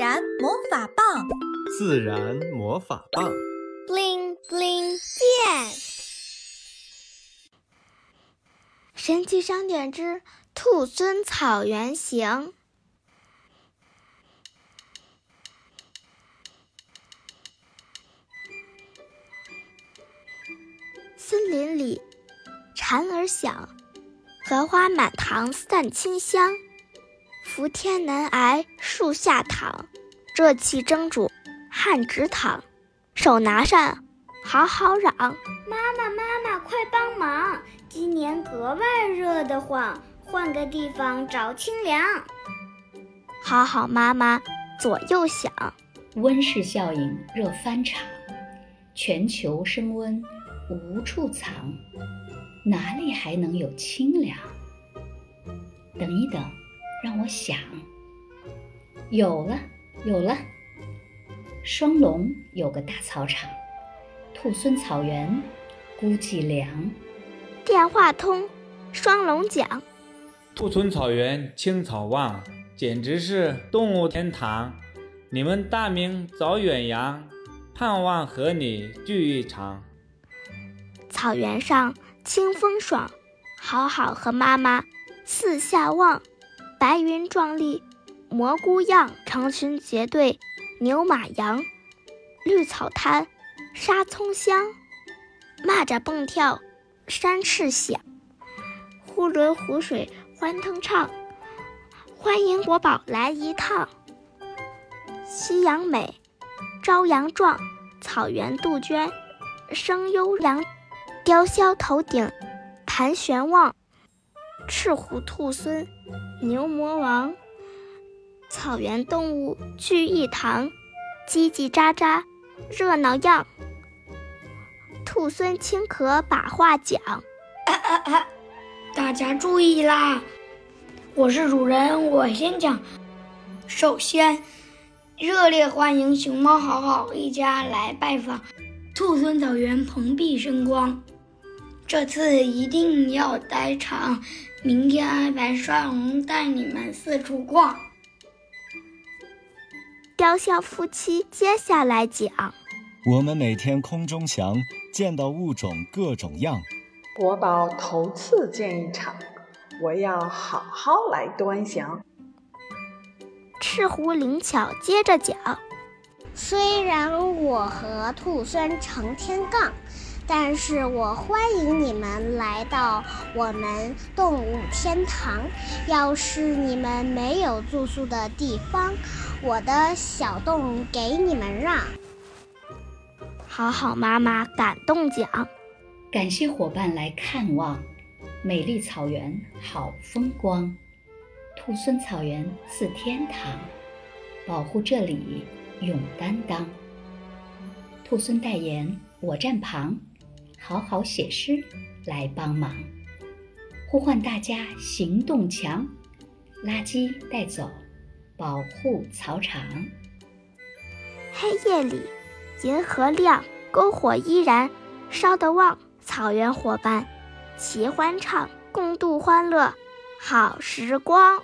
然魔法棒，自然魔法棒，bling bling 变。神奇商店之兔孙草原行。森林里，蝉儿响，荷花满塘散清香。伏天难挨树下躺，热气蒸煮汗直淌。手拿扇，好好嚷：妈妈妈妈快帮忙！今年格外热得慌，换个地方找清凉。好好妈妈左右想，温室效应热翻场，全球升温无处藏，哪里还能有清凉？等一等。让我想，有了，有了。双龙有个大草场，兔孙草原估计凉。电话通，双龙讲：兔孙草原青草旺，简直是动物天堂。你们大名早远扬，盼望和你聚一场。草原上清风爽，好好和妈妈四下望。白云壮丽，蘑菇样，成群结队，牛马羊，绿草滩，沙葱香，蚂蚱蹦跳，山翅响，呼伦湖水欢腾唱，欢迎国宝来一趟。夕阳美，朝阳壮，草原杜鹃声悠扬，雕鸮头顶盘旋望。赤狐兔孙，牛魔王，草原动物聚一堂，叽叽喳喳，热闹样。兔孙轻咳把话讲，大家注意啦！我是主人，我先讲。首先，热烈欢迎熊猫好好一家来拜访兔孙草原，蓬荜生光。这次一定要待场。明天安排双龙带你们四处逛。雕像夫妻接下来讲：我们每天空中翔，见到物种各种样。国宝头次见一场，我要好好来端详。赤狐灵巧接着讲：虽然我和兔孙成天杠。但是我欢迎你们来到我们动物天堂。要是你们没有住宿的地方，我的小洞给你们让。好好妈妈感动奖，感谢伙伴来看望，美丽草原好风光，兔孙草原似天堂，保护这里永担当。兔孙代言，我站旁。好好写诗来帮忙，呼唤大家行动强，垃圾带走，保护草场。黑夜里，银河亮，篝火依然烧得旺。草原伙伴齐欢唱，共度欢乐好时光。